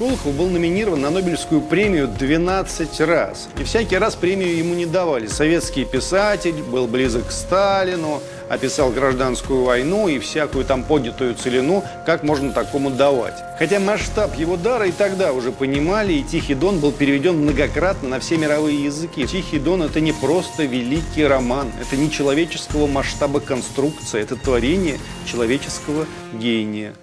Шолохов был номинирован на Нобелевскую премию 12 раз. И всякий раз премию ему не давали. Советский писатель, был близок к Сталину, описал гражданскую войну и всякую там поднятую целину, как можно такому давать. Хотя масштаб его дара и тогда уже понимали, и «Тихий дон» был переведен многократно на все мировые языки. «Тихий дон» — это не просто великий роман, это не человеческого масштаба конструкция, это творение человеческого гения.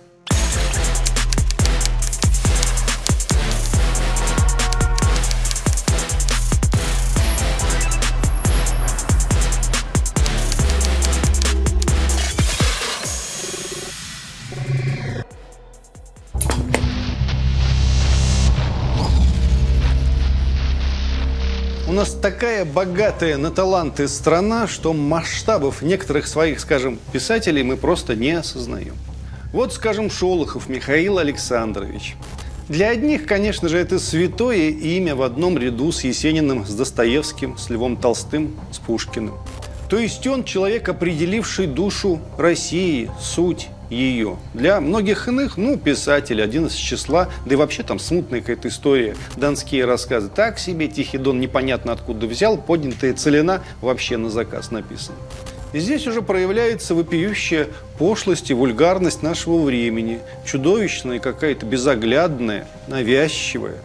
У нас такая богатая на таланты страна, что масштабов некоторых своих, скажем, писателей мы просто не осознаем. Вот, скажем, Шолохов Михаил Александрович. Для одних, конечно же, это святое имя в одном ряду с Есениным, с Достоевским, с Львом Толстым, с Пушкиным. То есть он человек, определивший душу России, суть ее. Для многих иных, ну, писатель, один из числа, да и вообще там смутная какая-то история, донские рассказы. Так себе, Тихий Дон непонятно откуда взял, поднятая целина вообще на заказ написана. И здесь уже проявляется вопиющая пошлость и вульгарность нашего времени, чудовищная какая-то безоглядная, навязчивая.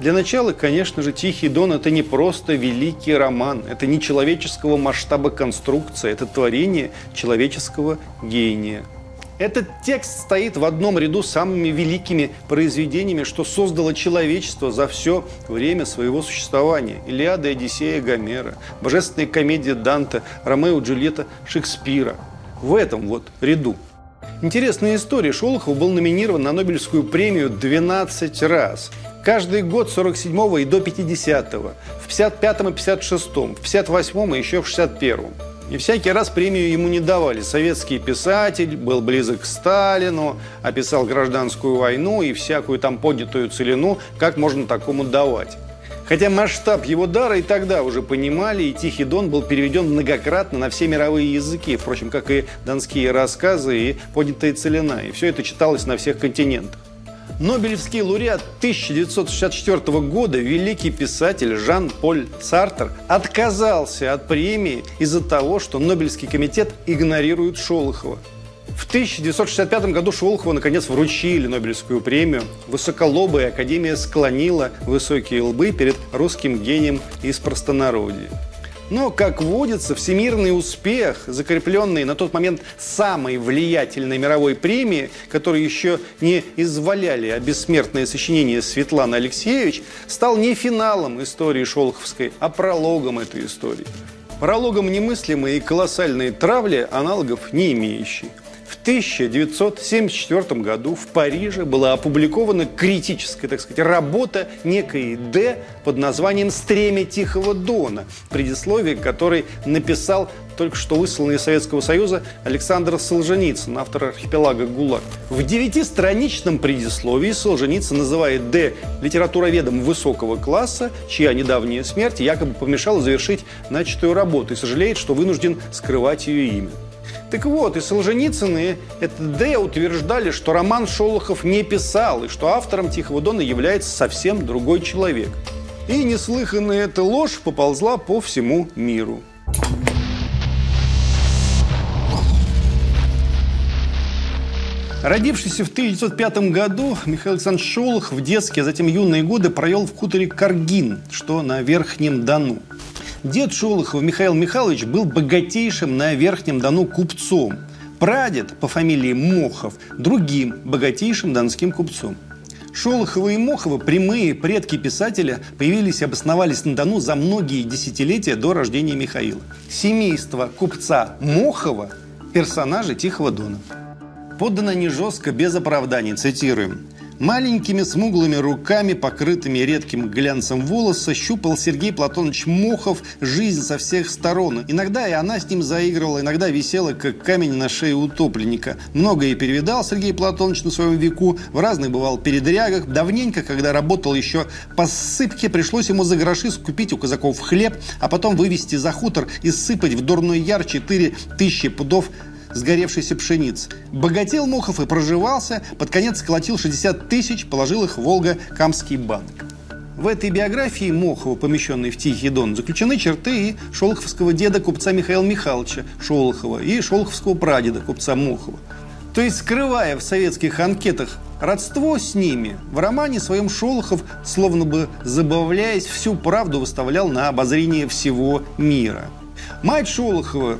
Для начала, конечно же, «Тихий дон» – это не просто великий роман, это не человеческого масштаба конструкция, это творение человеческого гения – этот текст стоит в одном ряду с самыми великими произведениями, что создало человечество за все время своего существования. Илиада, Одиссея, Гомера, Божественная комедия Данте, Ромео и Джульетта Шекспира. В этом вот ряду. Интересная история. Шолохов был номинирован на Нобелевскую премию 12 раз. Каждый год 47 и до 50-го, в 55-м и 56-м, в 58-м и еще в 61-м. И всякий раз премию ему не давали. Советский писатель, был близок к Сталину, описал гражданскую войну и всякую там поднятую целину, как можно такому давать. Хотя масштаб его дара и тогда уже понимали, и «Тихий дон» был переведен многократно на все мировые языки, впрочем, как и донские рассказы и поднятая целина. И все это читалось на всех континентах. Нобелевский лауреат 1964 года, великий писатель Жан-Поль Сартер, отказался от премии из-за того, что Нобелевский комитет игнорирует Шолохова. В 1965 году Шолохову наконец вручили Нобелевскую премию. Высоколобая академия склонила высокие лбы перед русским гением из простонародья. Но, как водится, всемирный успех, закрепленный на тот момент самой влиятельной мировой премии, которую еще не изваляли а бессмертное сочинение Светланы Алексеевич, стал не финалом истории Шолоховской, а прологом этой истории. Прологом немыслимой и колоссальной травли, аналогов не имеющей. В 1974 году в Париже была опубликована критическая, так сказать, работа некой Д под названием «Стремя Тихого Дона», предисловие которой написал только что высланный из Советского Союза Александр Солженицын, автор архипелага ГУЛАГ. В девятистраничном предисловии Солженицын называет Д литературоведом высокого класса, чья недавняя смерть якобы помешала завершить начатую работу и сожалеет, что вынужден скрывать ее имя. Так вот, и Солженицын, и это Д утверждали, что роман Шолохов не писал, и что автором «Тихого дона» является совсем другой человек. И неслыханная эта ложь поползла по всему миру. Родившийся в 1905 году, Михаил Александрович Шолохов в детские, а затем юные годы провел в хуторе Каргин, что на Верхнем Дону. Дед Шолохова Михаил Михайлович был богатейшим на Верхнем Дону купцом. Прадед по фамилии Мохов – другим богатейшим донским купцом. Шолоховы и Моховы, прямые предки писателя, появились и обосновались на Дону за многие десятилетия до рождения Михаила. Семейство купца Мохова – персонажи Тихого Дона. Подано не жестко, без оправданий, цитируем. Маленькими смуглыми руками, покрытыми редким глянцем волоса, щупал Сергей Платонович Мохов жизнь со всех сторон. Иногда и она с ним заигрывала, иногда висела, как камень на шее утопленника. Многое перевидал Сергей Платонович на своем веку, в разных бывал передрягах. Давненько, когда работал еще по ссыпке, пришлось ему за гроши скупить у казаков хлеб, а потом вывести за хутор и сыпать в дурной яр 4 тысячи пудов сгоревшейся пшеницы. Богател Мохов и проживался, под конец сколотил 60 тысяч, положил их в Волго-Камский банк. В этой биографии Мохова, помещенной в Тихий Дон, заключены черты и шолоховского деда купца Михаила Михайловича Шолохова и шолоховского прадеда купца Мохова. То есть, скрывая в советских анкетах родство с ними, в романе своем Шолохов, словно бы забавляясь, всю правду выставлял на обозрение всего мира. Мать Шолохова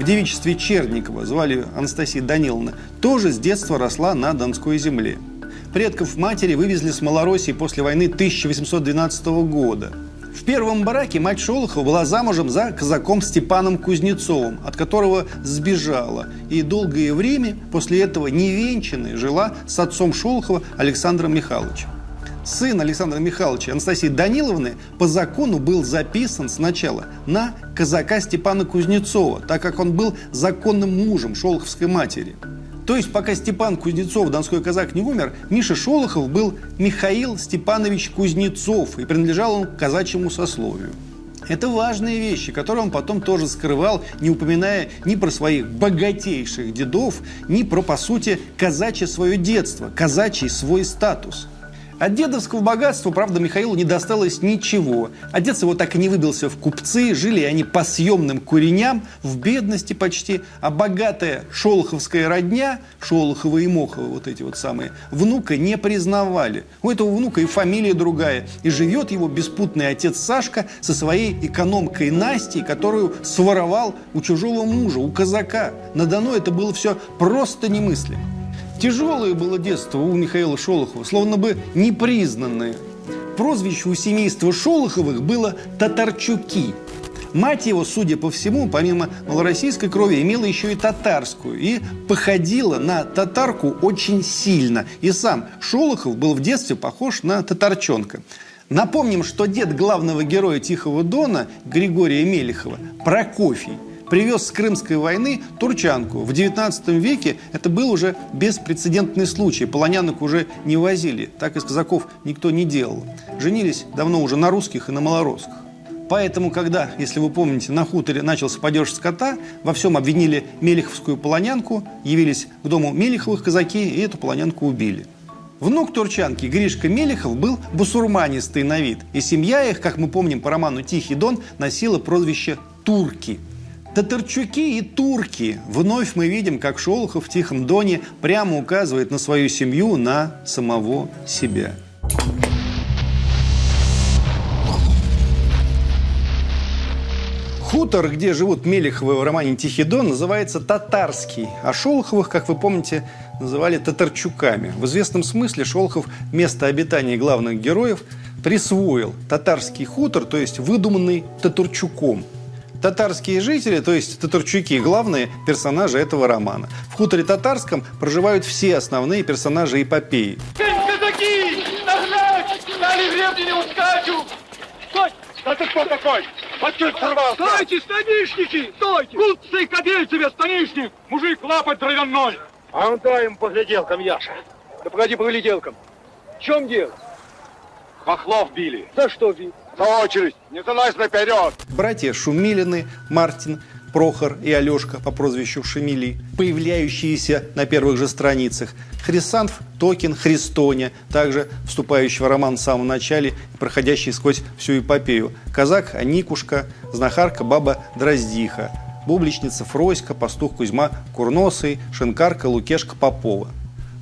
в девичестве Черникова, звали Анастасия Даниловна, тоже с детства росла на Донской земле. Предков матери вывезли с Малороссии после войны 1812 года – в первом бараке мать Шолохова была замужем за казаком Степаном Кузнецовым, от которого сбежала. И долгое время после этого невенчанной жила с отцом Шолохова Александром Михайловичем. Сын Александра Михайловича Анастасии Даниловны по закону был записан сначала на казака Степана Кузнецова, так как он был законным мужем Шолоховской матери – то есть, пока Степан Кузнецов, донской казак, не умер, Миша Шолохов был Михаил Степанович Кузнецов, и принадлежал он к казачьему сословию. Это важные вещи, которые он потом тоже скрывал, не упоминая ни про своих богатейших дедов, ни про, по сути, казачье свое детство, казачий свой статус – от дедовского богатства, правда, Михаилу не досталось ничего. Отец его так и не выбился в купцы, жили они по съемным куреням, в бедности почти, а богатая шолоховская родня, Шолохова и Мохова, вот эти вот самые, внука не признавали. У этого внука и фамилия другая, и живет его беспутный отец Сашка со своей экономкой Настей, которую своровал у чужого мужа, у казака. На Дону это было все просто немыслимо. Тяжелое было детство у Михаила Шолохова, словно бы непризнанное. Прозвище у семейства Шолоховых было «татарчуки». Мать его, судя по всему, помимо малороссийской крови, имела еще и татарскую и походила на татарку очень сильно. И сам Шолохов был в детстве похож на татарчонка. Напомним, что дед главного героя Тихого Дона, Григория Мелехова, Прокофий – привез с Крымской войны турчанку. В 19 веке это был уже беспрецедентный случай. Полонянок уже не возили. Так из казаков никто не делал. Женились давно уже на русских и на малоросских. Поэтому, когда, если вы помните, на хуторе начался падеж скота, во всем обвинили Мелеховскую полонянку, явились к дому Мелеховых казаки и эту полонянку убили. Внук турчанки Гришка Мелехов был бусурманистый на вид, и семья их, как мы помним по роману «Тихий дон», носила прозвище «Турки». Татарчуки и турки. Вновь мы видим, как Шолохов в Тихом Доне прямо указывает на свою семью, на самого себя. Хутор, где живут Мелеховы в романе «Тихий Дон», называется Татарский, а Шолоховых, как вы помните, называли Татарчуками. В известном смысле Шолохов место обитания главных героев присвоил татарский хутор, то есть выдуманный Татарчуком – Татарские жители, то есть татарчуки, главные персонажи этого романа. В хуторе татарском проживают все основные персонажи эпопеи. Казаки! Нагнать! Дали времени не ускачу! Стой! Да ты кто такой? Отчет сорвался! Стойте, станишники! Стойте! Куцый кобель тебе, станишник! Мужик лапать дровяной! А он дай ему по гляделкам, Яша. Да погоди по гляделкам. В чем дело? Хохлов били. За что били? За очередь, не залазь наперед. Братья Шумилины, Мартин, Прохор и Алешка по прозвищу Шамили, появляющиеся на первых же страницах. Хрисанф, Токин, Христоня, также вступающий в роман в самом начале, проходящий сквозь всю эпопею. Казак Никушка, знахарка баба Дроздиха, бубличница Фроська, пастух Кузьма Курносый, шинкарка Лукешка Попова.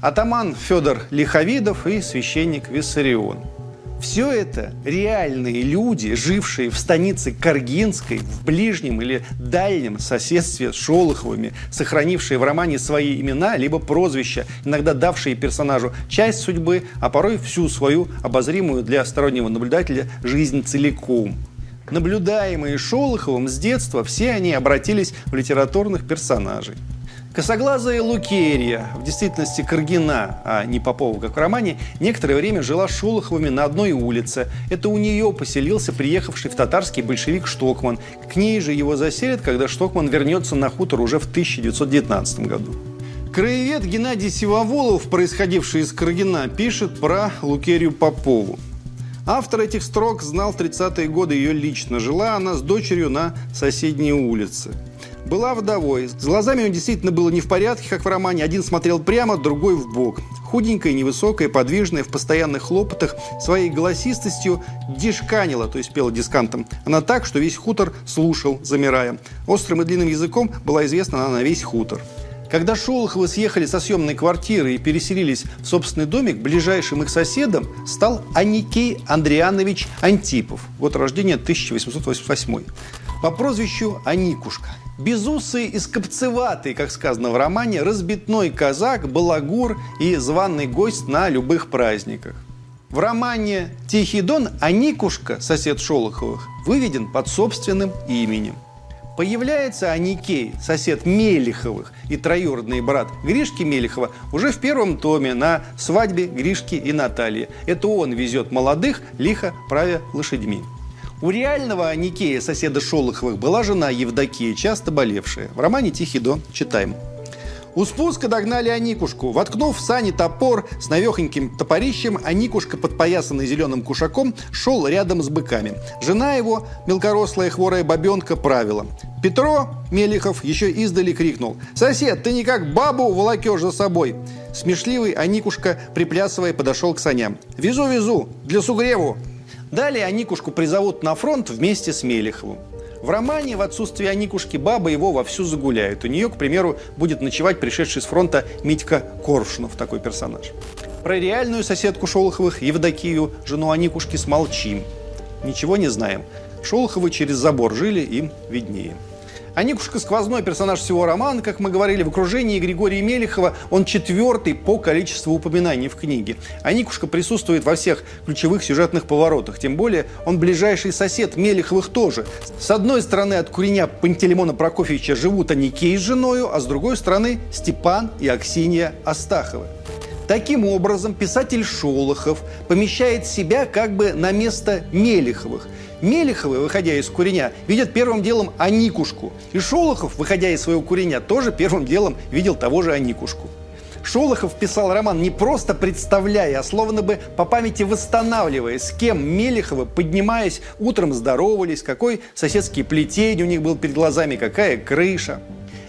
Атаман Федор Лиховидов и священник Виссарион – все это реальные люди, жившие в станице Каргинской, в ближнем или дальнем соседстве с Шолоховыми, сохранившие в романе свои имена, либо прозвища, иногда давшие персонажу часть судьбы, а порой всю свою обозримую для стороннего наблюдателя жизнь целиком. Наблюдаемые Шолоховым с детства, все они обратились в литературных персонажей. Косоглазая Лукерия, в действительности Каргина, а не Попова, как в романе, некоторое время жила Шолоховыми на одной улице. Это у нее поселился приехавший в татарский большевик Штокман. К ней же его заселят, когда Штокман вернется на хутор уже в 1919 году. Краевед Геннадий Сивоволов, происходивший из Каргина, пишет про Лукерию Попову. Автор этих строк знал в 30-е годы ее лично. Жила она с дочерью на соседней улице. Была вдовой. С глазами он действительно было не в порядке, как в романе. Один смотрел прямо, другой в бок. Худенькая, невысокая, подвижная, в постоянных хлопотах, своей голосистостью дишканила, то есть пела дискантом. Она так, что весь хутор слушал, замирая. Острым и длинным языком была известна она на весь хутор. Когда Шолоховы съехали со съемной квартиры и переселились в собственный домик, ближайшим их соседом стал Аникей Андрианович Антипов. Год рождения 1888. По прозвищу Аникушка. Безусый и скопцеватый, как сказано в романе, разбитной казак, балагур и званый гость на любых праздниках. В романе «Тихий дон» Аникушка, сосед Шолоховых, выведен под собственным именем – Появляется Аникей, сосед Мелиховых и троюродный брат Гришки Мелихова уже в первом томе на свадьбе Гришки и Натальи. Это он везет молодых, лихо правя лошадьми. У реального Аникея, соседа Шолоховых, была жена Евдокия, часто болевшая. В романе «Тихий дон» читаем – у спуска догнали Аникушку. Воткнув в сани топор с навехоньким топорищем, Аникушка, подпоясанный зеленым кушаком, шел рядом с быками. Жена его, мелкорослая хворая бабенка, правила. Петро Мелихов еще издали крикнул. «Сосед, ты никак бабу волокешь за собой!» Смешливый Аникушка, приплясывая, подошел к саням. «Везу, везу! Для сугреву!» Далее Аникушку призовут на фронт вместе с Мелиховым. В романе в отсутствие Аникушки баба его вовсю загуляют. У нее, к примеру, будет ночевать пришедший с фронта Митька Коршунов, такой персонаж. Про реальную соседку Шолоховых, Евдокию, жену Аникушки, смолчим. Ничего не знаем. Шолоховы через забор жили, им виднее. А Никушка сквозной персонаж всего романа, как мы говорили, в окружении Григория Мелехова он четвертый по количеству упоминаний в книге. А Никушка присутствует во всех ключевых сюжетных поворотах. Тем более он ближайший сосед Мелеховых тоже. С одной стороны от куреня Пантелеймона Прокофьевича живут Аникей с женою, а с другой стороны Степан и Аксинья Астаховы. Таким образом, писатель Шолохов помещает себя как бы на место Мелеховых – Мелеховы, выходя из куреня, видят первым делом Аникушку. И Шолохов, выходя из своего куреня, тоже первым делом видел того же Аникушку. Шолохов писал роман не просто представляя, а словно бы по памяти восстанавливая, с кем Мелеховы, поднимаясь, утром здоровались, какой соседский плетень у них был перед глазами, какая крыша.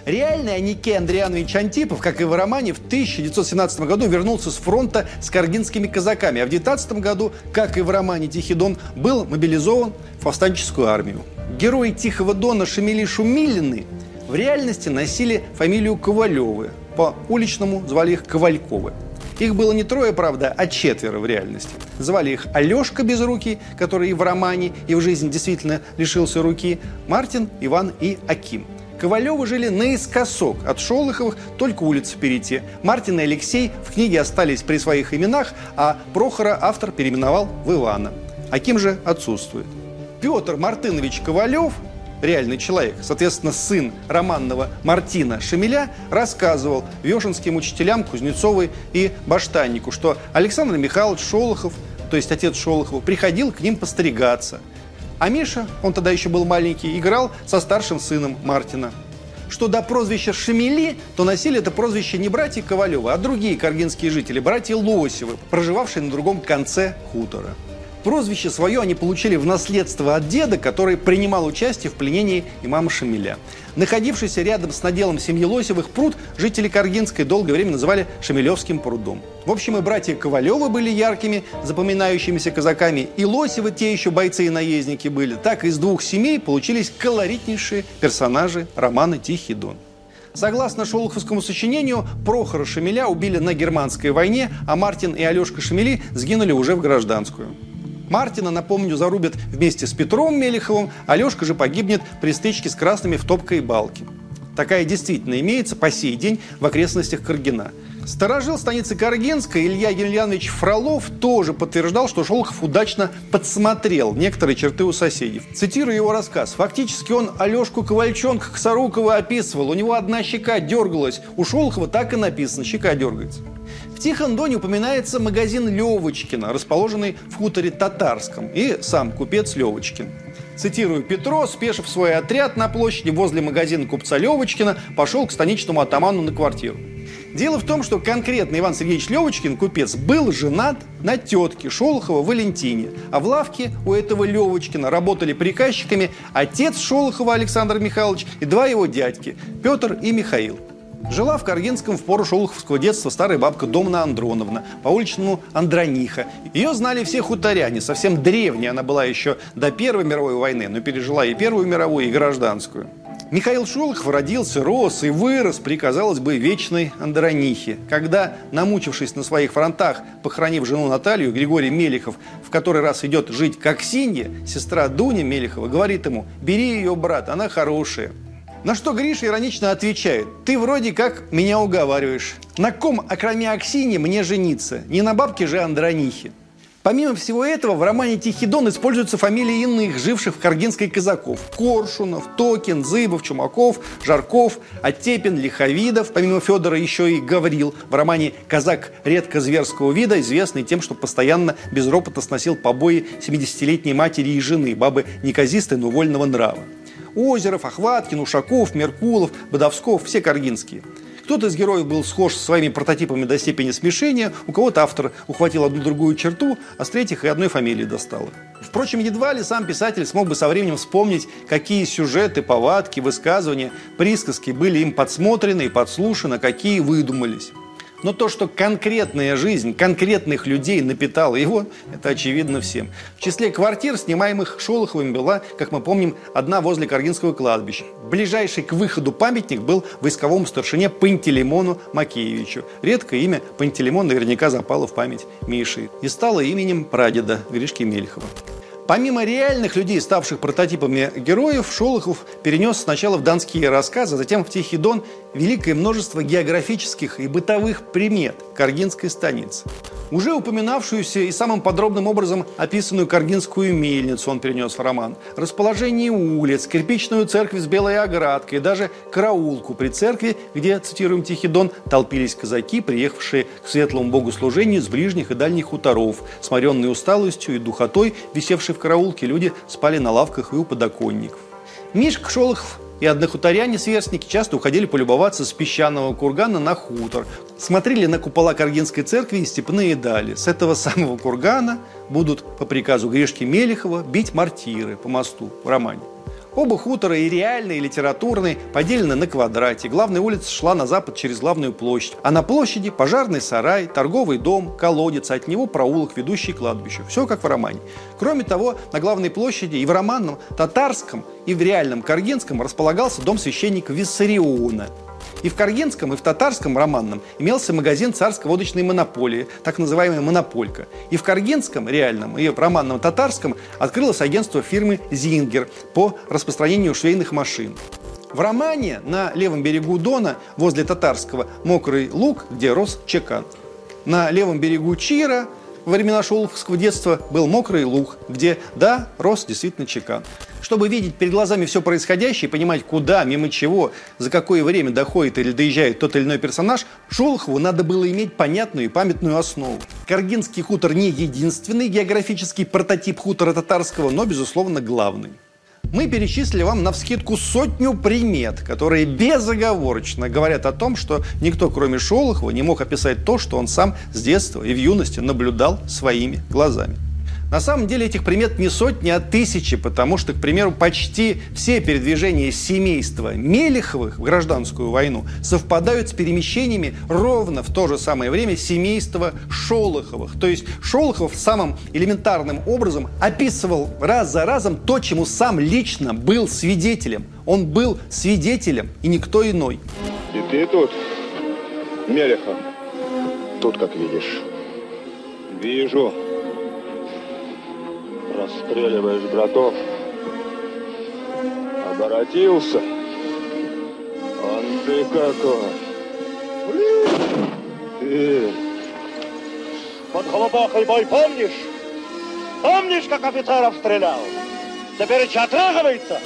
Реальный Анике Андрианович Антипов, как и в романе, в 1917 году вернулся с фронта с каргинскими казаками, а в 19 году, как и в романе «Тихий дон», был мобилизован в повстанческую армию. Герои «Тихого дона» Шамили Шумилины в реальности носили фамилию Ковалевы. По уличному звали их Ковальковы. Их было не трое, правда, а четверо в реальности. Звали их Алешка без руки, который и в романе, и в жизни действительно лишился руки, Мартин, Иван и Аким – Ковалевы жили наискосок от Шолоховых, только улицу перейти. Мартин и Алексей в книге остались при своих именах, а Прохора автор переименовал в Ивана. Аким же отсутствует. Петр Мартынович Ковалев, реальный человек, соответственно, сын романного Мартина Шамиля, рассказывал вешенским учителям Кузнецовой и Баштаннику, что Александр Михайлович Шолохов, то есть отец Шолохова, приходил к ним постригаться – а Миша, он тогда еще был маленький, играл со старшим сыном Мартина. Что до прозвища Шамили, то носили это прозвище не братья Ковалевы, а другие каргинские жители, братья Лосевы, проживавшие на другом конце хутора. Прозвище свое они получили в наследство от деда, который принимал участие в пленении имама Шамиля. Находившийся рядом с наделом семьи Лосевых пруд жители Каргинской долгое время называли Шамилевским прудом. В общем, и братья Ковалевы были яркими, запоминающимися казаками, и Лосевы те еще бойцы и наездники были. Так из двух семей получились колоритнейшие персонажи романа «Тихий дон». Согласно шолоховскому сочинению, Прохора Шамиля убили на германской войне, а Мартин и Алешка Шамили сгинули уже в гражданскую. Мартина, напомню, зарубят вместе с Петром Мелеховым, Алешка же погибнет при стычке с красными в топкой балке. Такая действительно имеется по сей день в окрестностях Каргина. Сторожил станицы Каргинской Илья Емельянович Фролов тоже подтверждал, что Шолохов удачно подсмотрел некоторые черты у соседей. Цитирую его рассказ. Фактически он Алешку Ковальчонка Косорукова описывал. У него одна щека дергалась. У Шолохова так и написано. Щека дергается. В Тихом Доне упоминается магазин Левочкина, расположенный в хуторе Татарском, и сам купец Левочкин. Цитирую, Петро, спешив свой отряд на площади возле магазина купца Левочкина, пошел к станичному атаману на квартиру. Дело в том, что конкретно Иван Сергеевич Левочкин, купец, был женат на тетке Шолохова Валентине. А в лавке у этого Левочкина работали приказчиками отец Шолохова Александр Михайлович и два его дядьки – Петр и Михаил. Жила в Каргинском в пору шолоховского детства старая бабка Домна Андроновна, по уличному Андрониха. Ее знали все хуторяне, совсем древняя она была еще до Первой мировой войны, но пережила и Первую мировую, и гражданскую. Михаил Шолохов родился, рос и вырос при, казалось бы, вечной Андронихе. Когда, намучившись на своих фронтах, похоронив жену Наталью, Григорий Мелехов в который раз идет жить к Аксинье, сестра Дуня Мелехова говорит ему, бери ее, брат, она хорошая. На что Гриша иронично отвечает, ты вроде как меня уговариваешь. На ком, окромя Аксиньи, мне жениться? Не на бабке же Андронихе. Помимо всего этого, в романе «Тихий используются фамилии иных, живших в Каргинской казаков. Коршунов, Токин, Зыбов, Чумаков, Жарков, Оттепин, Лиховидов. Помимо Федора еще и Гаврил. В романе «Казак редко зверского вида», известный тем, что постоянно без ропота сносил побои 70-летней матери и жены, бабы неказистой, но вольного нрава. Озеров, Охваткин, Ушаков, Меркулов, Бодовсков – все каргинские – кто-то из героев был схож со своими прототипами до степени смешения, у кого-то автор ухватил одну другую черту, а с третьих и одной фамилии достало. Впрочем, едва ли сам писатель смог бы со временем вспомнить, какие сюжеты, повадки, высказывания, присказки были им подсмотрены и подслушаны, какие выдумались. Но то, что конкретная жизнь конкретных людей напитала его, это очевидно всем. В числе квартир, снимаемых Шолоховым, была, как мы помним, одна возле Каргинского кладбища. Ближайший к выходу памятник был войсковому старшине Пантелеймону Макеевичу. Редкое имя Пантелеймон наверняка запало в память Миши и стало именем прадеда Гришки Мельхова. Помимо реальных людей, ставших прототипами героев, Шолохов перенес сначала в донские рассказы, а затем в Тихий Дон великое множество географических и бытовых примет Каргинской станицы. Уже упоминавшуюся и самым подробным образом описанную Каргинскую мельницу он перенес в роман. Расположение улиц, кирпичную церковь с белой оградкой даже караулку при церкви, где, цитируем Тихий Дон, толпились казаки, приехавшие к светлому богослужению с ближних и дальних хуторов, сморенные усталостью и духотой, висевшие в караулке, люди спали на лавках и у подоконников. Мишка Шолохов и однохуторяне-сверстники часто уходили полюбоваться с песчаного кургана на хутор. Смотрели на купола Каргинской церкви и степные дали. С этого самого кургана будут по приказу Гришки Мелехова бить мортиры по мосту в романе. Оба хутора, и реальные, и литературные, поделены на квадрате. Главная улица шла на запад через главную площадь. А на площади пожарный сарай, торговый дом, колодец, а от него проулок, ведущий к кладбищу. Все как в романе. Кроме того, на главной площади и в романном татарском, и в реальном каргинском располагался дом священника Виссариона. И в Каргинском, и в Татарском романном имелся магазин царской водочной монополии, так называемая «Монополька». И в Каргинском, реальном, и в романном Татарском открылось агентство фирмы «Зингер» по распространению швейных машин. В романе на левом берегу Дона, возле Татарского, мокрый луг, где рос чекан. На левом берегу Чира во времена шолоховского детства был мокрый луг, где, да, рос действительно чекан. Чтобы видеть перед глазами все происходящее понимать, куда, мимо чего, за какое время доходит или доезжает тот или иной персонаж, Шолохову надо было иметь понятную и памятную основу. Каргинский хутор не единственный географический прототип хутора татарского, но, безусловно, главный. Мы перечислили вам на вскидку сотню примет, которые безоговорочно говорят о том, что никто, кроме Шолохова, не мог описать то, что он сам с детства и в юности наблюдал своими глазами. На самом деле этих примет не сотни, а тысячи, потому что, к примеру, почти все передвижения семейства Мелеховых в гражданскую войну совпадают с перемещениями ровно в то же самое время семейства Шолоховых. То есть Шолохов самым элементарным образом описывал раз за разом то, чему сам лично был свидетелем. Он был свидетелем и никто иной. И ты тут, Мелехов? Тут, как видишь. Вижу расстреливаешь братов. Оборотился. Он ты какой. Ты. Под глубокий бой помнишь? Помнишь, как офицеров стрелял? Теперь отрыгивается.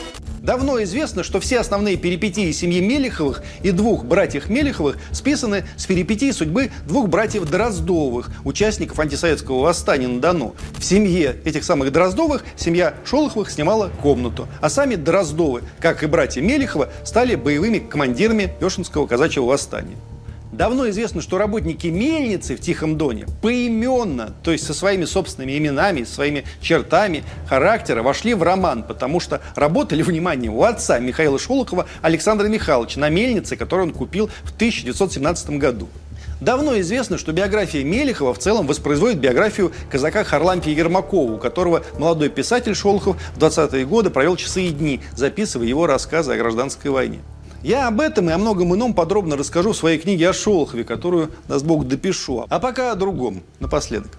Давно известно, что все основные перипетии семьи Мелеховых и двух братьев Мелеховых списаны с перипетий судьбы двух братьев Дроздовых, участников антисоветского восстания на Дону. В семье этих самых Дроздовых семья Шолоховых снимала комнату, а сами Дроздовы, как и братья Мелехова, стали боевыми командирами Пешинского казачьего восстания. Давно известно, что работники мельницы в Тихом Доне поименно, то есть со своими собственными именами, своими чертами характера, вошли в роман, потому что работали, внимание, у отца Михаила Шолохова Александра Михайловича на мельнице, которую он купил в 1917 году. Давно известно, что биография Мелехова в целом воспроизводит биографию казака Харлампия Ермакова, у которого молодой писатель Шолохов в 20-е годы провел часы и дни, записывая его рассказы о гражданской войне. Я об этом и о многом ином подробно расскажу в своей книге о Шолохове, которую, даст Бог, допишу. А пока о другом, напоследок.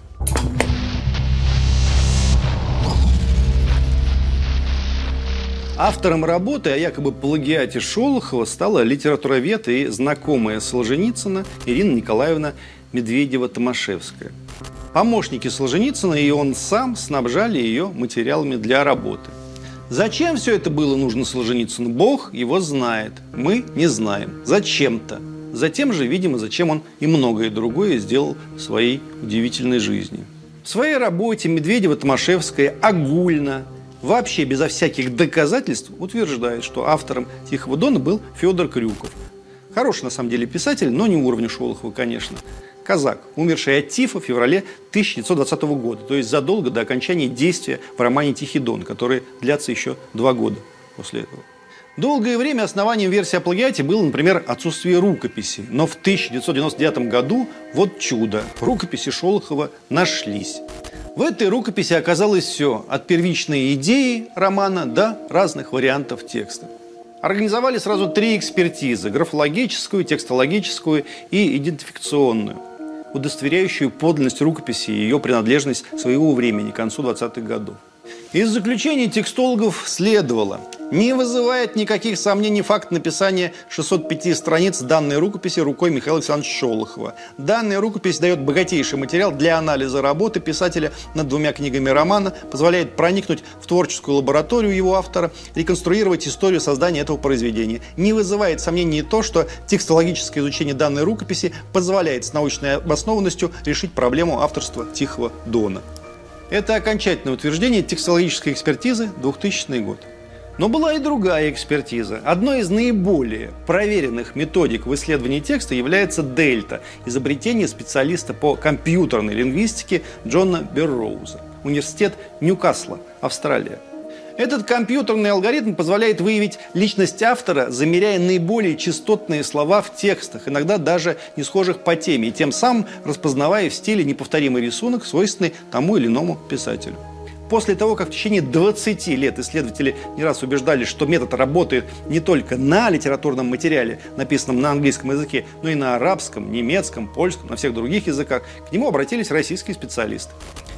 Автором работы о якобы плагиате Шолохова стала литературовед и знакомая Солженицына Ирина Николаевна Медведева-Томашевская. Помощники Солженицына и он сам снабжали ее материалами для работы. Зачем все это было нужно Солженицыну? Бог его знает. Мы не знаем. Зачем-то. Затем же, видимо, зачем он и многое другое сделал в своей удивительной жизни. В своей работе Медведева-Томашевская огульно вообще безо всяких доказательств утверждает, что автором «Тихого дона» был Федор Крюков. Хороший, на самом деле, писатель, но не уровня Шолохова, конечно. Казак, умерший от тифа в феврале 1920 года, то есть задолго до окончания действия в романе «Тихий дон», который длятся еще два года после этого. Долгое время основанием версии о плагиате было, например, отсутствие рукописи. Но в 1999 году, вот чудо, рукописи Шолохова нашлись. В этой рукописи оказалось все, от первичной идеи романа до разных вариантов текста. Организовали сразу три экспертизы – графологическую, текстологическую и идентификационную, удостоверяющую подлинность рукописи и ее принадлежность своего времени к концу 20-х годов. Из заключения текстологов следовало – не вызывает никаких сомнений факт написания 605 страниц данной рукописи рукой Михаила Александровича Шолохова. Данная рукопись дает богатейший материал для анализа работы писателя над двумя книгами романа, позволяет проникнуть в творческую лабораторию его автора, реконструировать историю создания этого произведения. Не вызывает сомнений то, что текстологическое изучение данной рукописи позволяет с научной обоснованностью решить проблему авторства Тихого Дона. Это окончательное утверждение текстологической экспертизы 2000 год. Но была и другая экспертиза. Одной из наиболее проверенных методик в исследовании текста является дельта – изобретение специалиста по компьютерной лингвистике Джона Берроуза, университет Ньюкасла, Австралия. Этот компьютерный алгоритм позволяет выявить личность автора, замеряя наиболее частотные слова в текстах, иногда даже не схожих по теме, и тем самым распознавая в стиле неповторимый рисунок, свойственный тому или иному писателю. После того, как в течение 20 лет исследователи не раз убеждали, что метод работает не только на литературном материале, написанном на английском языке, но и на арабском, немецком, польском, на всех других языках, к нему обратились российские специалисты.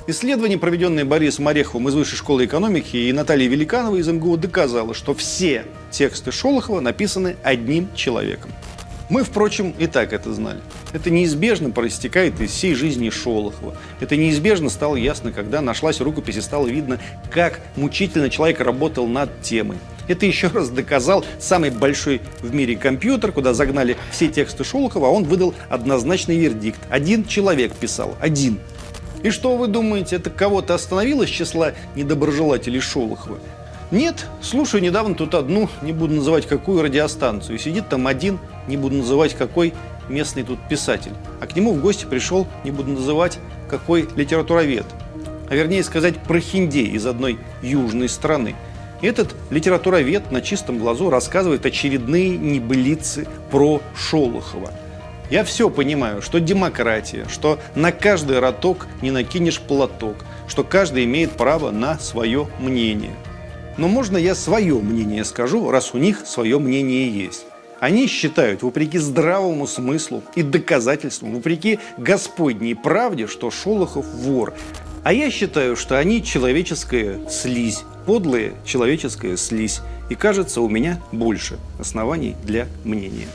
Исследование, проведенное Борисом Ореховым из Высшей школы экономики и Натальей Великановой из МГУ, доказало, что все тексты Шолохова написаны одним человеком. Мы, впрочем, и так это знали. Это неизбежно проистекает из всей жизни Шолохова. Это неизбежно стало ясно, когда нашлась рукопись и стало видно, как мучительно человек работал над темой. Это еще раз доказал самый большой в мире компьютер, куда загнали все тексты Шолохова, а он выдал однозначный вердикт. Один человек писал, один. И что вы думаете, это кого-то остановило с числа недоброжелателей Шолохова? Нет, слушаю недавно тут одну, не буду называть какую, радиостанцию. Сидит там один, не буду называть какой, местный тут писатель. А к нему в гости пришел, не буду называть, какой литературовед. А вернее сказать, прохиндей из одной южной страны. Этот литературовед на чистом глазу рассказывает очередные небылицы про Шолохова. Я все понимаю, что демократия, что на каждый роток не накинешь платок, что каждый имеет право на свое мнение – но можно я свое мнение скажу, раз у них свое мнение есть. Они считают, вопреки здравому смыслу и доказательствам, вопреки Господней правде, что Шолохов вор. А я считаю, что они человеческая слизь, подлая человеческая слизь. И кажется, у меня больше оснований для мнения.